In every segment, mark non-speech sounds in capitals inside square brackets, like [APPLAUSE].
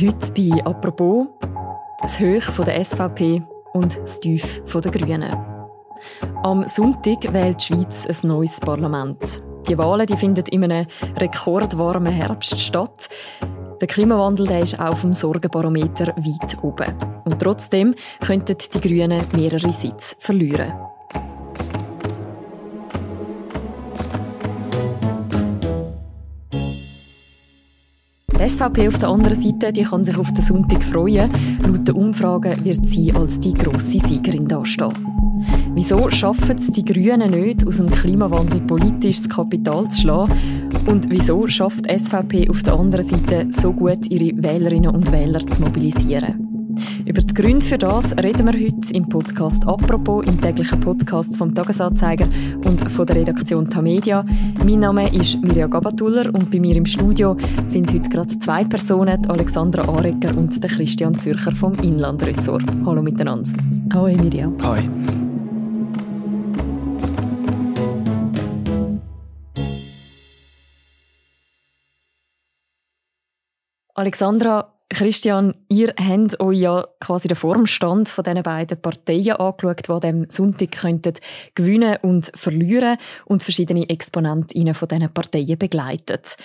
Heute bei «Apropos» das Hoch der SVP und das Tief der Grünen. Am Sonntag wählt die Schweiz ein neues Parlament. Die Wahlen die finden in einem rekordwarmen Herbst statt. Der Klimawandel der ist auch vom Sorgenbarometer weit oben. Und trotzdem könnten die Grünen mehrere Sitze verlieren. Die SVP auf der anderen Seite die kann sich auf den Sonntag freuen. Laut den Umfragen wird sie als die grosse Siegerin dastehen. Wieso schaffen es die Grünen nicht, aus dem Klimawandel politisches Kapital zu schlagen? Und wieso schafft die SVP auf der anderen Seite so gut, ihre Wählerinnen und Wähler zu mobilisieren? Über die Gründe für das reden wir heute im Podcast «Apropos», im täglichen Podcast vom Tagesanzeiger und von der Redaktion Tamedia. Mein Name ist Mirja Gabatuller und bei mir im Studio sind heute gerade zwei Personen, Alexandra Arecker und der Christian Zürcher vom Inlandressort. Hallo miteinander. Hallo Mirja. Hi. Alexandra, Christian, ihr habt euch ja quasi den Formstand von diesen beiden Parteien angeschaut, die am Sonntag könnten gewinnen und verlieren und verschiedene Exponentinnen von diesen Parteien begleitet.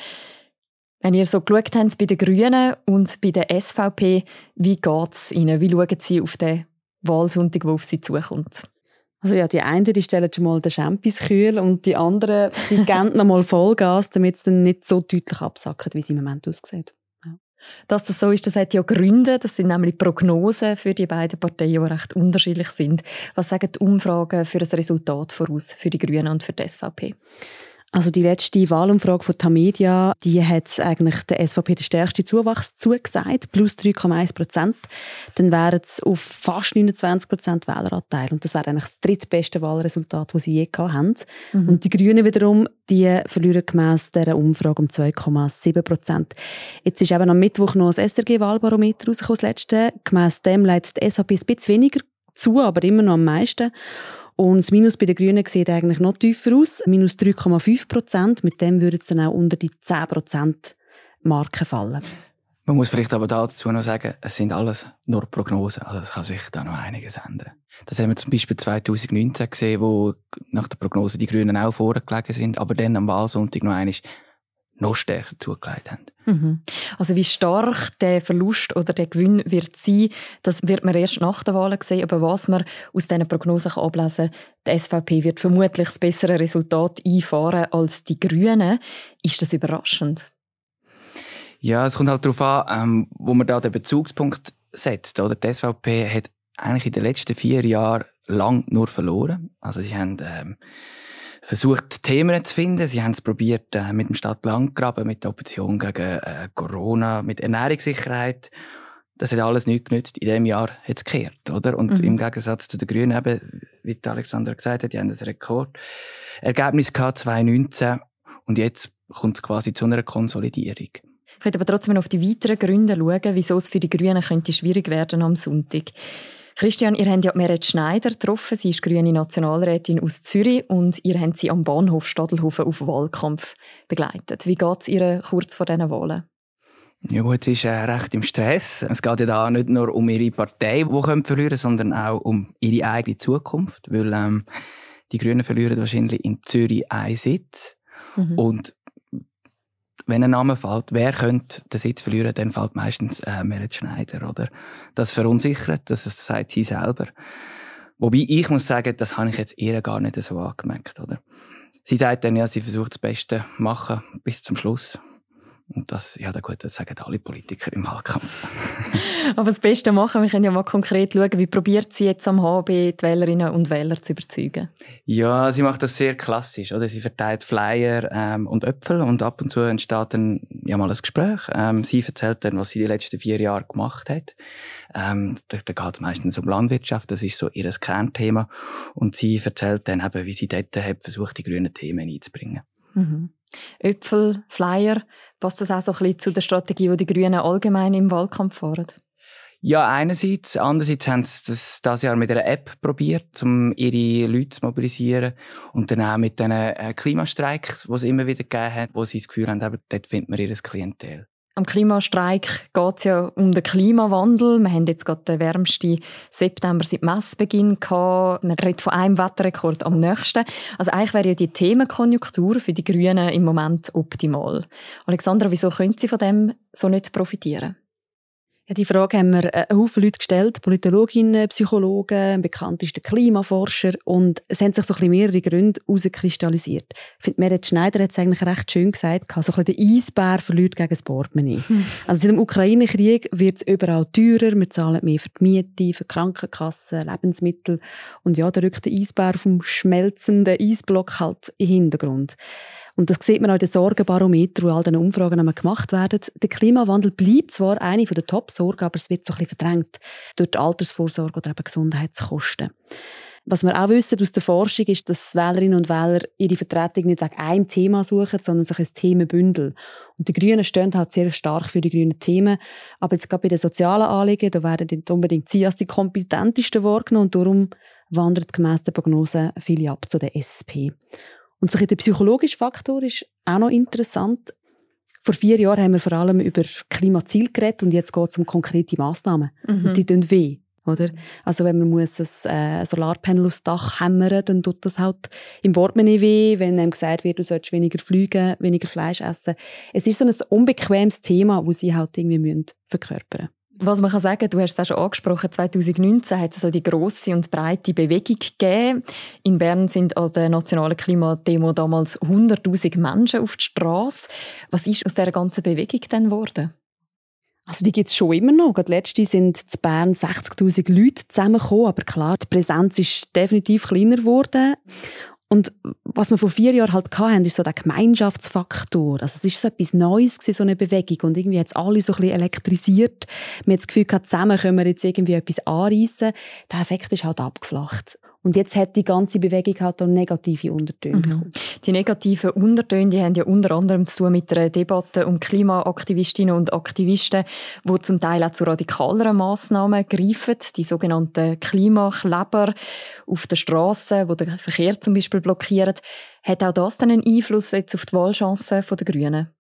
Wenn ihr so geschaut habt bei den Grünen und bei der SVP, wie geht es ihnen? Wie schauen sie auf den Wahlsonntag, der auf sie zukommt? Also ja, die einen die stellen schon mal den Champis kühl und die anderen die geben noch mal Vollgas, damit es dann nicht so deutlich absackt, wie es im Moment aussieht. Dass das so ist, das hat ja Gründe. Das sind nämlich Prognosen für die beiden Parteien, die recht unterschiedlich sind. Was sagen die Umfragen für das Resultat voraus für die Grünen und für die SVP? Also die letzte Wahlumfrage von Tamedia, die hat eigentlich der SVP den stärksten Zuwachs zugesagt, plus 3,1 Prozent. Dann wären es auf fast 29 Prozent Wähleranteil und das wäre eigentlich das drittbeste Wahlresultat, das sie je haben. Mhm. Und die Grünen wiederum, die verlieren gemäss dieser Umfrage um 2,7 Prozent. Jetzt ist eben am Mittwoch noch das SRG-Wahlbarometer rausgekommen, das letzte. Gemäss dem leitet die SVP ein bisschen weniger zu, aber immer noch am meisten. Und das Minus bei den Grünen sieht eigentlich noch tiefer aus, minus 3,5 Prozent. Mit dem würde es dann auch unter die 10 Prozent Marke fallen. Man muss vielleicht aber dazu noch sagen, es sind alles nur Prognosen. Also es kann sich da noch einiges ändern. Das haben wir zum Beispiel 2019 gesehen, wo nach der Prognose die Grünen auch vorgelegen sind, aber dann am Wahlsonntag noch einmal noch stärker zugelegt haben. Mhm. Also wie stark der Verlust oder der Gewinn wird sein, das wird man erst nach der Wahl sehen. Aber was man aus diesen Prognosen kann ablesen kann, die SVP wird vermutlich das bessere Resultat einfahren als die Grünen. Ist das überraschend? Ja, es kommt halt darauf an, ähm, wo man da den Bezugspunkt setzt. Oder? Die SVP hat eigentlich in den letzten vier Jahren lang nur verloren. Also sie haben ähm, versucht, Themen zu finden. Sie haben es probiert äh, mit dem Stadt-Landgraben, mit der Opposition gegen äh, Corona, mit Ernährungssicherheit. Das hat alles nichts genützt. In diesem Jahr hat es gekehrt, oder? Und mhm. im Gegensatz zu den Grünen eben, wie Alexander gesagt hat, die haben das Rekordergebnis gehabt, 2019. Und jetzt kommt es quasi zu einer Konsolidierung. Ich möchte aber trotzdem auf die weiteren Gründe schauen, wieso es für die Grünen könnte schwierig werden am Sonntag. Christian, ihr habt ja Meret Schneider getroffen. Sie ist grüne Nationalrätin aus Zürich und ihr habt sie am Bahnhof Stadelhofen auf Wahlkampf begleitet. Wie geht es ihr kurz vor diesen Wahlen? Ja gut, sie ist äh, recht im Stress. Es geht ja da nicht nur um ihre Partei, die verlieren können, sondern auch um ihre eigene Zukunft. Weil ähm, die Grünen verlieren wahrscheinlich in Zürich einen Sitz. Mhm. Und wenn ein Name fällt, wer könnte den Sitz verlieren, dann fällt meistens äh, Merit Schneider, oder? Das verunsichert, das, das sagt sie selber. Wobei ich muss sagen, das habe ich jetzt eher gar nicht so angemerkt, oder? Sie sagt dann ja, sie versucht das Beste machen bis zum Schluss. Und das, ja, gut, das sagen alle Politiker im Wahlkampf. [LAUGHS] Aber das Beste machen, wir können ja mal konkret schauen, wie probiert sie jetzt am HB die Wählerinnen und Wähler zu überzeugen? Ja, sie macht das sehr klassisch, oder? Sie verteilt Flyer ähm, und Äpfel und ab und zu entsteht dann ja mal ein Gespräch. Ähm, sie erzählt dann, was sie die letzten vier Jahre gemacht hat. Ähm, da, da geht es meistens um Landwirtschaft, das ist so ihr Kernthema. Und sie erzählt dann eben, wie sie dort hat versucht, die grünen Themen einzubringen. Mhm. Äpfel, Flyer, passt das auch so ein zu der Strategie, die die Grünen allgemein im Wahlkampf fahren? Ja, einerseits. Andererseits haben sie das dieses Jahr mit einer App probiert, um ihre Leute zu mobilisieren. Und dann auch mit den äh, Klimastreiks, die es immer wieder gegeben hat, wo sie das Gefühl haben, dort findet man ihr Klientel. Am Klimastreik geht es ja um den Klimawandel. Wir haben jetzt gerade den wärmsten September seit Messbeginn gehabt. Man redet von einem Wetterrekord am nächsten. Also eigentlich wäre ja die Themenkonjunktur für die Grünen im Moment optimal. Alexandra, wieso können Sie von dem so nicht profitieren? Ja, die Frage haben wir einen Haufen Leute gestellt, Politologinnen, Psychologen, bekannteste Klimaforscher und es haben sich so ein bisschen mehrere Gründe herauskristallisiert. Ich finde, Merit Schneider hat es eigentlich recht schön gesagt, so ein bisschen der Eisbär verliert gegen das Portemonnaie. Hm. [LAUGHS] Also seit dem Ukraine-Krieg wird es überall teurer, wir zahlen mehr für die Miete, für die Krankenkassen, Lebensmittel und ja, da rückt der Eisbär vom schmelzenden Eisblock halt in den Hintergrund. Und das sieht man auch in den Sorgenbarometer, wo all diese Umfragen gemacht werden. Der Klimawandel bleibt zwar eine der Top-Sorgen, aber es wird so ein bisschen verdrängt durch die Altersvorsorge oder eben Gesundheitskosten. Was wir auch wissen aus der Forschung ist, dass Wählerinnen und Wähler ihre Vertretung nicht wegen einem Thema suchen, sondern sich ein Themenbündel. Und die Grünen stehen halt sehr stark für die grünen Themen. Aber jetzt gerade bei den sozialen Anliegen, da werden nicht unbedingt sie als die kompetentesten wahrgenommen und darum wandert gemäss der Prognose viele ab zu der SP. Und so der psychologische Faktor ist auch noch interessant. Vor vier Jahren haben wir vor allem über Klimaziel geredet und jetzt geht es um konkrete Massnahmen. Mhm. Und die tun weh. Oder? Also wenn man muss ein äh, Solarpanel aufs Dach hämmern, dann tut das halt im Wortmenü weh, wenn einem gesagt wird, du sollst weniger fliegen, weniger Fleisch essen. Es ist so ein unbequemes Thema, das sie halt irgendwie müssen verkörpern was man kann sagen, du hast es auch schon angesprochen, 2019 hat es so die grosse und breite Bewegung gegeben. In Bern sind an der nationalen Klimademo damals 100'000 Menschen auf die Straße. Was ist aus dieser ganzen Bewegung denn geworden? Also die gibt es schon immer noch. Gerade letzte sind in Bern 60'000 Leute zusammengekommen, aber klar, die Präsenz ist definitiv kleiner geworden. Und was wir vor vier Jahren halt hatten, ist so der Gemeinschaftsfaktor. Also es ist so etwas Neues gewesen, so eine Bewegung. Und irgendwie hat es alle so ein bisschen elektrisiert. Wir haben das Gefühl zusammen können wir jetzt irgendwie etwas anreissen. Der Effekt ist halt abgeflacht. Und jetzt hat die ganze Bewegung halt auch negative Untertöne mhm. Die negativen Untertöne die haben ja unter anderem zu tun mit der Debatte um Klimaaktivistinnen und Aktivisten, die zum Teil auch zu radikaleren Massnahmen greifen, die sogenannten Klimakleber auf der Straße, wo den Verkehr zum Beispiel blockieren. Hat auch das dann einen Einfluss jetzt auf die Wahlchancen der Grünen?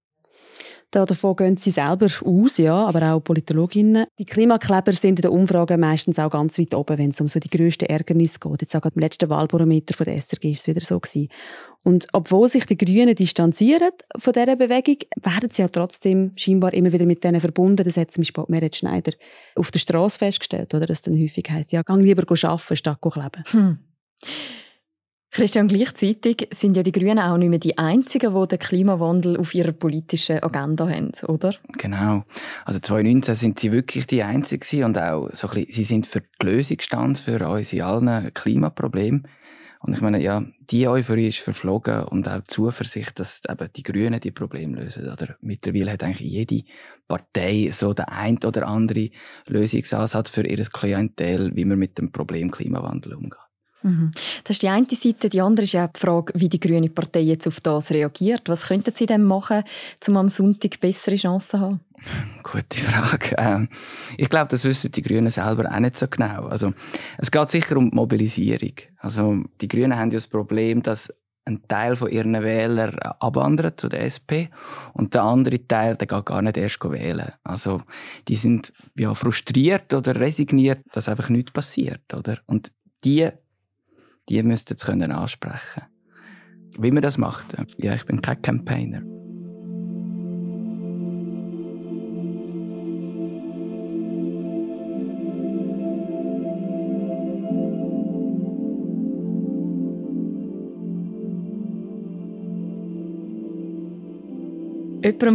Davon gehen sie selber aus, ja, aber auch Politologinnen. Die Klimakleber sind in den Umfragen meistens auch ganz weit oben, wenn es um so die grössten Ärgernisse geht. Jetzt auch im letzten Wahlbarometer von der SRG ist es wieder so gewesen. Und obwohl sich die Grünen distanzieren von dieser Bewegung, werden sie ja trotzdem scheinbar immer wieder mit denen verbunden. Das hat zum Beispiel Merit Schneider auf der Straße festgestellt, oder? Dass dann häufig heisst, ja, gang lieber arbeiten, statt kleben. Hm. Christian, gleichzeitig sind ja die Grünen auch nicht mehr die Einzigen, die den Klimawandel auf ihrer politischen Agenda haben, oder? Genau. Also 2019 sind sie wirklich die Einzigen und auch so ein bisschen, sie sind für die Lösung gestanden für unsere allen Klimaprobleme. Und ich meine, ja, die Euphorie ist verflogen und auch die Zuversicht, dass eben die Grünen die Probleme lösen. Oder mittlerweile hat eigentlich jede Partei so den ein oder andere Lösungsansatz für ihr Klientel, wie man mit dem Problem Klimawandel umgeht. Mhm. Das ist die eine Seite. Die andere ist ja die Frage, wie die Grüne Partei jetzt auf das reagiert. Was könnten sie denn machen, um am Sonntag bessere Chancen zu haben? [LAUGHS] Gute Frage. Ähm, ich glaube, das wissen die Grünen selber auch nicht so genau. Also, es geht sicher um die Mobilisierung. Also, die Grünen haben ja das Problem, dass ein Teil von ihren Wählern abwandert zu der SP und der andere Teil, der geht gar nicht erst wählen. Also die sind ja frustriert oder resigniert, dass einfach nichts passiert, oder? Und die die müssten es können ansprechen Wie man das macht? Ja, ich bin kein Campaigner.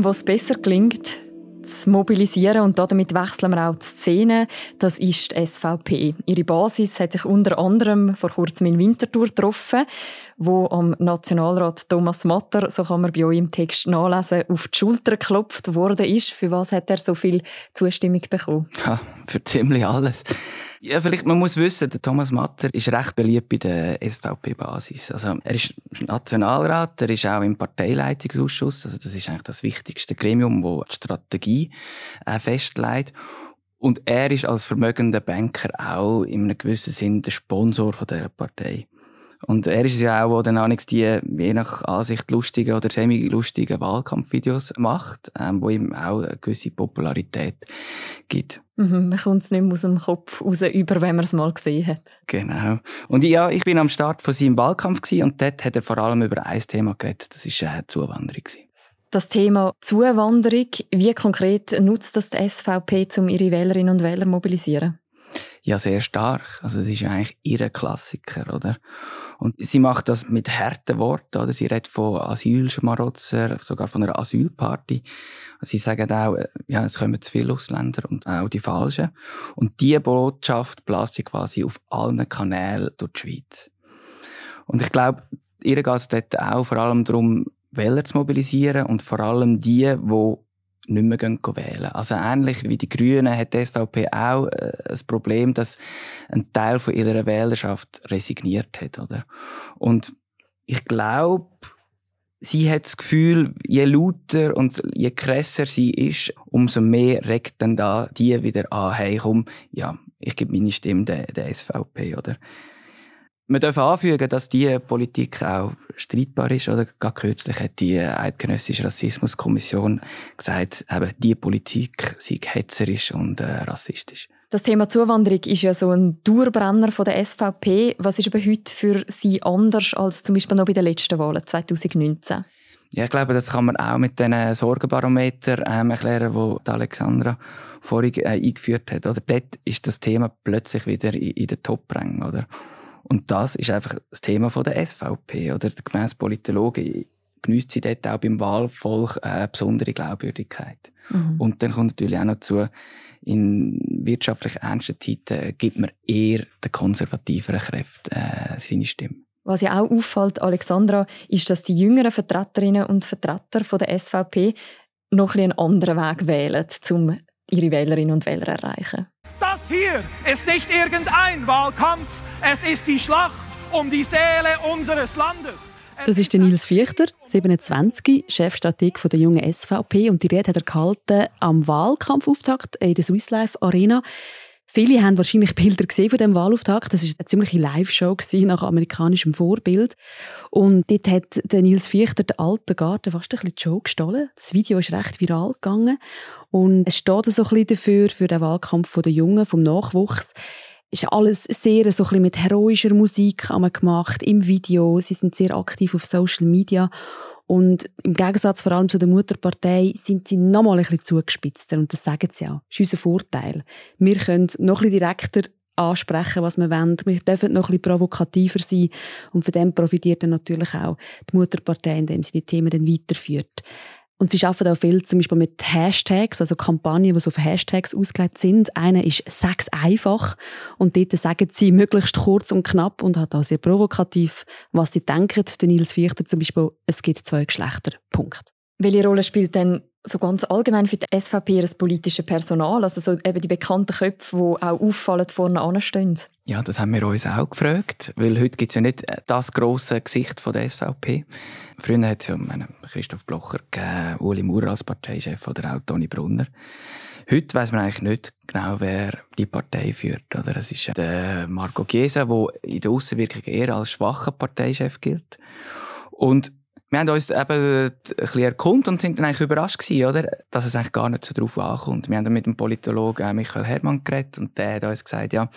Jemandem, was besser gelingt, zu mobilisieren und damit wechseln wir auch die Szene. Das ist die SVP. Ihre Basis hat sich unter anderem vor kurzem in Winterthur getroffen, wo am Nationalrat Thomas Matter, so kann man bei euch im Text nachlesen, auf die Schulter geklopft worden ist. Für was hat er so viel Zustimmung bekommen? Ja, für ziemlich alles. Ja, vielleicht, man muss wissen, der Thomas Matter ist recht beliebt bei der SVP-Basis. Also, er ist Nationalrat, er ist auch im Parteileitungsausschuss. Also, das ist eigentlich das wichtigste Gremium, das die Strategie äh, festlegt. Und er ist als vermögender Banker auch in einem gewissen Sinn der Sponsor von dieser Partei. Und er ist es ja auch, der dann die, je nach Ansicht, lustigen oder semi-lustigen Wahlkampfvideos macht, ähm, wo ihm auch eine gewisse Popularität gibt. Mhm, man kommt es nicht mehr aus dem Kopf raus, über wenn man es mal gesehen hat. Genau. Und ja, ich bin am Start von seinem Wahlkampf gewesen, und dort hat er vor allem über ein Thema geredet, das war äh, Zuwanderung. Gewesen. Das Thema Zuwanderung, wie konkret nutzt das die SVP, um ihre Wählerinnen und Wähler zu mobilisieren? Ja, sehr stark. Also, das ist ja eigentlich ihre Klassiker, oder? Und sie macht das mit harten Worten, oder? Sie redet von Asylschmarotzer, sogar von einer Asylparty. Sie sagen auch, äh, ja, es kommen zu viele Ausländer und auch die Falschen. Und diese Botschaft bläst sie quasi auf allen Kanälen durch die Schweiz. Und ich glaube, ihr geht es dort auch vor allem darum, Wähler zu mobilisieren und vor allem die, die nicht mehr gehen wählen. Also ähnlich wie die Grünen hat die SVP auch äh, das Problem, dass ein Teil von ihrer Wählerschaft resigniert hat, oder? Und ich glaube, sie hat das Gefühl, je lauter und je krasser sie ist, umso mehr regt dann da die wieder an, hey, komm, ja, ich gebe meine Stimme der, der SVP, oder? Man darf anfügen, dass diese Politik auch streitbar ist. Oder? Gerade kürzlich hat die Eidgenössische Rassismuskommission gesagt, eben, diese Politik sei hetzerisch und äh, rassistisch. Das Thema Zuwanderung ist ja so ein Dauerbrenner von der SVP. Was ist aber heute für Sie anders als zum Beispiel noch bei den letzten Wahlen 2019? Ja, ich glaube, das kann man auch mit den Sorgenbarometer ähm, erklären, wo Alexandra vorhin äh, eingeführt hat. Oder dort ist das Thema plötzlich wieder in, in den Top-Rängen, oder? Und das ist einfach das Thema von der SVP. Oder gemäss Politologen genießt sie dort auch beim Wahlvolk eine besondere Glaubwürdigkeit. Mhm. Und dann kommt natürlich auch noch zu, in wirtschaftlich ernsten Zeiten gibt man eher den konservativeren Kräften äh, seine Stimme. Was ja auch auffällt, Alexandra, ist, dass die jüngeren Vertreterinnen und Vertreter von der SVP noch ein einen anderen Weg wählen, um ihre Wählerinnen und Wähler zu erreichen. Das hier ist nicht irgendein Wahlkampf, es ist die Schlacht um die Seele unseres Landes. Das ist der Nils Fichter, 27, Chefstrateg der jungen SVP. Und die Rede hat er gehalten am Wahlkampfauftakt in der Swiss Life Arena. Viele haben wahrscheinlich Bilder gesehen von dem Wahlauftakt. Das war eine ziemliche Live-Show nach amerikanischem Vorbild. Und dort hat der Nils Fichter den alten Garten fast ein bisschen die Show gestohlen. Das Video ist recht viral gegangen. Und es steht so ein bisschen dafür, für den Wahlkampf der Jungen, vom Nachwuchs ist alles sehr so ein mit heroischer Musik gemacht im Video. Sie sind sehr aktiv auf Social Media. Und im Gegensatz vor allem zu der Mutterpartei sind sie noch mal ein bisschen zugespitzt. Und das sagen sie auch. Das ist unser Vorteil. Wir können noch ein bisschen direkter ansprechen, was wir wollen. Wir dürfen noch ein bisschen provokativer sein. Und von dem profitiert dann natürlich auch die Mutterpartei, indem sie die Themen dann weiterführt. Und sie arbeiten auch viel zum Beispiel mit Hashtags, also Kampagnen, die so auf Hashtags ausgelegt sind. Eine ist «Sex einfach» und dort sagen sie möglichst kurz und knapp und hat auch sehr provokativ, was sie denken. Der Nils Fichter zum Beispiel «Es gibt zwei Geschlechter». Punkt. Welche Rolle spielt denn so ganz allgemein für die SVP das politische Personal, also so eben die bekannten Köpfe, die auch auffallen vorne anstehen? Ja, das haben wir uns auch gefragt, weil heute gibt es ja nicht das grosse Gesicht von der SVP. Früher hat es ja meine, Christoph Blocher gegeben, Uli Maurer als Parteichef oder auch Toni Brunner. Heute weiß man eigentlich nicht genau, wer die Partei führt. Oder es ist der Marco Chiesa, der in der Außenwirkung eher als schwacher Parteichef gilt. Und wir haben uns eben ein bisschen erkundet und sind dann eigentlich überrascht gewesen, oder? Dass es eigentlich gar nicht so drauf ankommt. Wir haben dann mit dem Politologen Michael Hermann geredet und der hat uns gesagt, ja,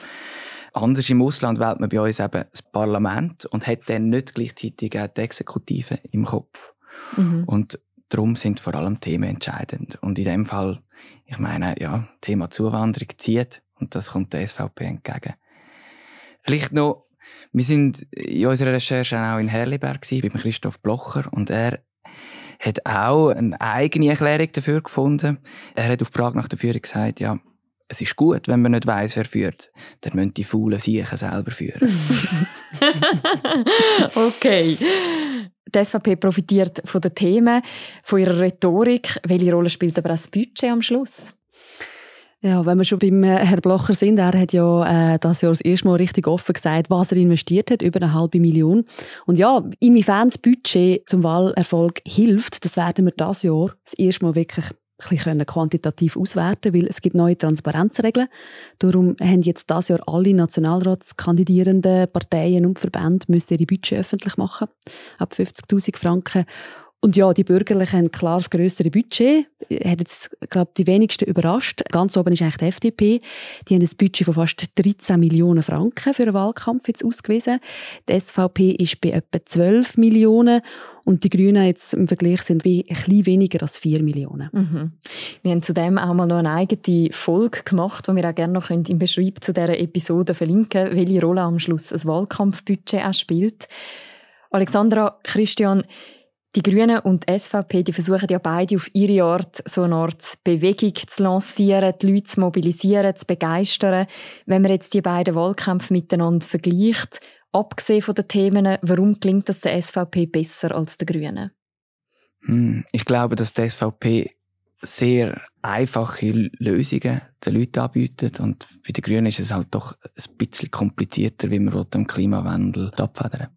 anders im Ausland wählt man bei uns eben das Parlament und hat dann nicht gleichzeitig auch die Exekutive im Kopf. Mhm. Und darum sind vor allem Themen entscheidend. Und in dem Fall, ich meine, ja, Thema Zuwanderung zieht und das kommt der SVP entgegen. Vielleicht noch wir sind in unserer Recherche auch in Herliberg bei Christoph Blocher und er hat auch eine eigene Erklärung dafür gefunden. Er hat auf die Frage nach der Führung gesagt, ja, es ist gut, wenn man nicht weiß, wer führt. Dann müssen die faulen Siechen selber führen. [LAUGHS] okay. Die SVP profitiert von den Themen, von ihrer Rhetorik. Welche Rolle spielt aber auch das Budget am Schluss? Ja, wenn wir schon beim äh, Herrn Blocher sind, er hat ja äh, das Jahr das erste Mal richtig offen gesagt, was er investiert hat, über eine halbe Million. Und ja, inwiefern das Budget zum Wahlerfolg hilft, das werden wir das Jahr das erste Mal wirklich bisschen quantitativ auswerten weil es gibt neue Transparenzregeln. Darum haben jetzt das Jahr alle Nationalratskandidierenden Parteien und Verbände müssen ihre Budget öffentlich machen, ab 50'000 Franken. Und ja, die Bürgerlichen haben klar das grössere Budget. Hat jetzt, glaube die wenigsten überrascht. Ganz oben ist eigentlich die FDP. Die haben ein Budget von fast 13 Millionen Franken für einen Wahlkampf jetzt ausgewiesen. Die SVP ist bei etwa 12 Millionen. Und die Grünen jetzt im Vergleich sind wie ein bisschen weniger als 4 Millionen. Mhm. Wir haben zudem auch mal noch eine eigene Folge gemacht, die wir auch gerne noch im Beschreib zu dieser Episode verlinken können, welche Rolle am Schluss ein Wahlkampfbudget auch spielt. Alexandra, Christian, die Grünen und die SVP die versuchen ja beide auf ihre Art so eine Art Bewegung zu lancieren, die Leute zu mobilisieren, zu begeistern. Wenn man jetzt die beiden Wahlkämpfe miteinander vergleicht, abgesehen von den Themen, warum klingt das der SVP besser als der Grünen? Hm, ich glaube, dass die SVP sehr einfache Lösungen den Leuten anbietet und bei den Grünen ist es halt doch ein bisschen komplizierter, wie man dem Klimawandel abfedern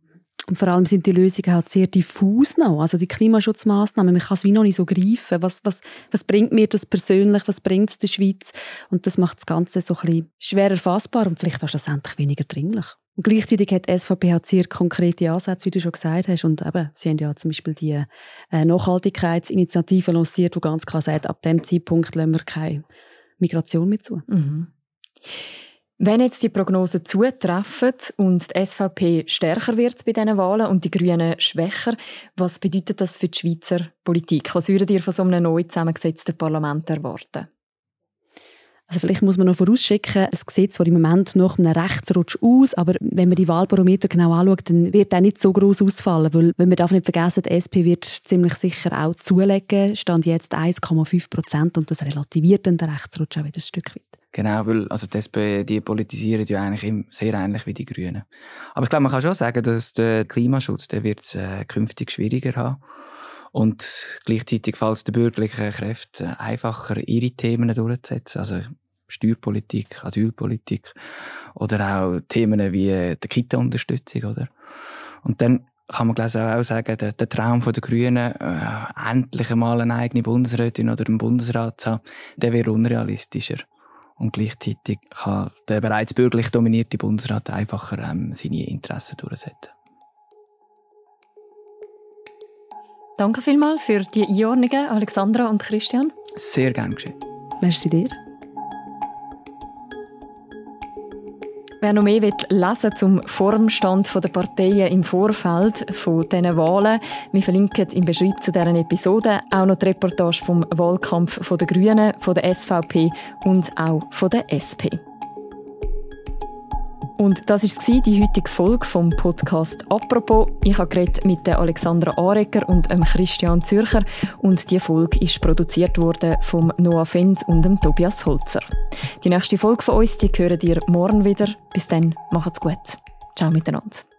und vor allem sind die Lösungen halt sehr diffus noch. Also die Klimaschutzmaßnahmen, man kann es wie noch nicht so greifen. Was, was, was bringt mir das persönlich? Was bringt es der Schweiz? Und das macht das Ganze so ein bisschen schwer erfassbar und vielleicht auch schlussendlich weniger dringlich. Und gleichzeitig hat die SVP halt sehr konkrete Ansätze, wie du schon gesagt hast. Und eben, sie haben ja zum Beispiel die äh, Nachhaltigkeitsinitiative lanciert, die ganz klar sagt, ab dem Zeitpunkt lassen wir keine Migration mehr zu. Mhm. Wenn jetzt die Prognosen zutreffen und die SVP stärker wird bei diesen Wahlen und die Grünen schwächer, was bedeutet das für die Schweizer Politik? Was würdet ihr von so einem neu zusammengesetzten Parlament erwarten? Also vielleicht muss man noch vorausschicken, es sieht zwar im Moment nach einem Rechtsrutsch aus, aber wenn man die Wahlbarometer genau anschaut, dann wird der nicht so groß ausfallen, weil, wenn man darf nicht vergessen, die SP wird ziemlich sicher auch zulegen, stand jetzt 1,5 Prozent und das relativiert dann den Rechtsrutsch auch wieder ein Stück weit. Genau, weil also die SP die politisieren ja eigentlich sehr ähnlich wie die Grünen. Aber ich glaube, man kann schon sagen, dass der Klimaschutz der wird äh, künftig schwieriger haben und gleichzeitig fällt es den bürgerlichen Kräften einfacher, ihre Themen durchzusetzen. Also Steuerpolitik, Asylpolitik oder auch Themen wie die Kita-Unterstützung, oder? Und dann kann man auch sagen, der, der Traum der Grünen, äh, endlich einmal eine eigene Bundesrätin oder einen Bundesrat zu haben, der wäre unrealistischer. Und gleichzeitig kann der bereits bürgerlich dominierte Bundesrat einfacher ähm, seine Interessen durchsetzen. Danke vielmals für die Einordnungen, Alexandra und Christian. Sehr gern geschehen. Merci dir. Wer noch mehr will lesen zum Formstand der Parteien im Vorfeld von diesen Wahlen, wir verlinken im Beschreibung zu deren Episode auch noch die Reportage vom Wahlkampf der Grünen, von der SVP und auch von der SP. Und das war die heutige Folge vom Podcast «Apropos». Ich habe mit der Alexandra Arecker und dem Christian Zürcher und die Folge ist produziert worden vom Noah Fendt und dem Tobias Holzer. Die nächste Folge von uns, die hören ihr morgen wieder. Bis dann, macht's gut. Ciao miteinander.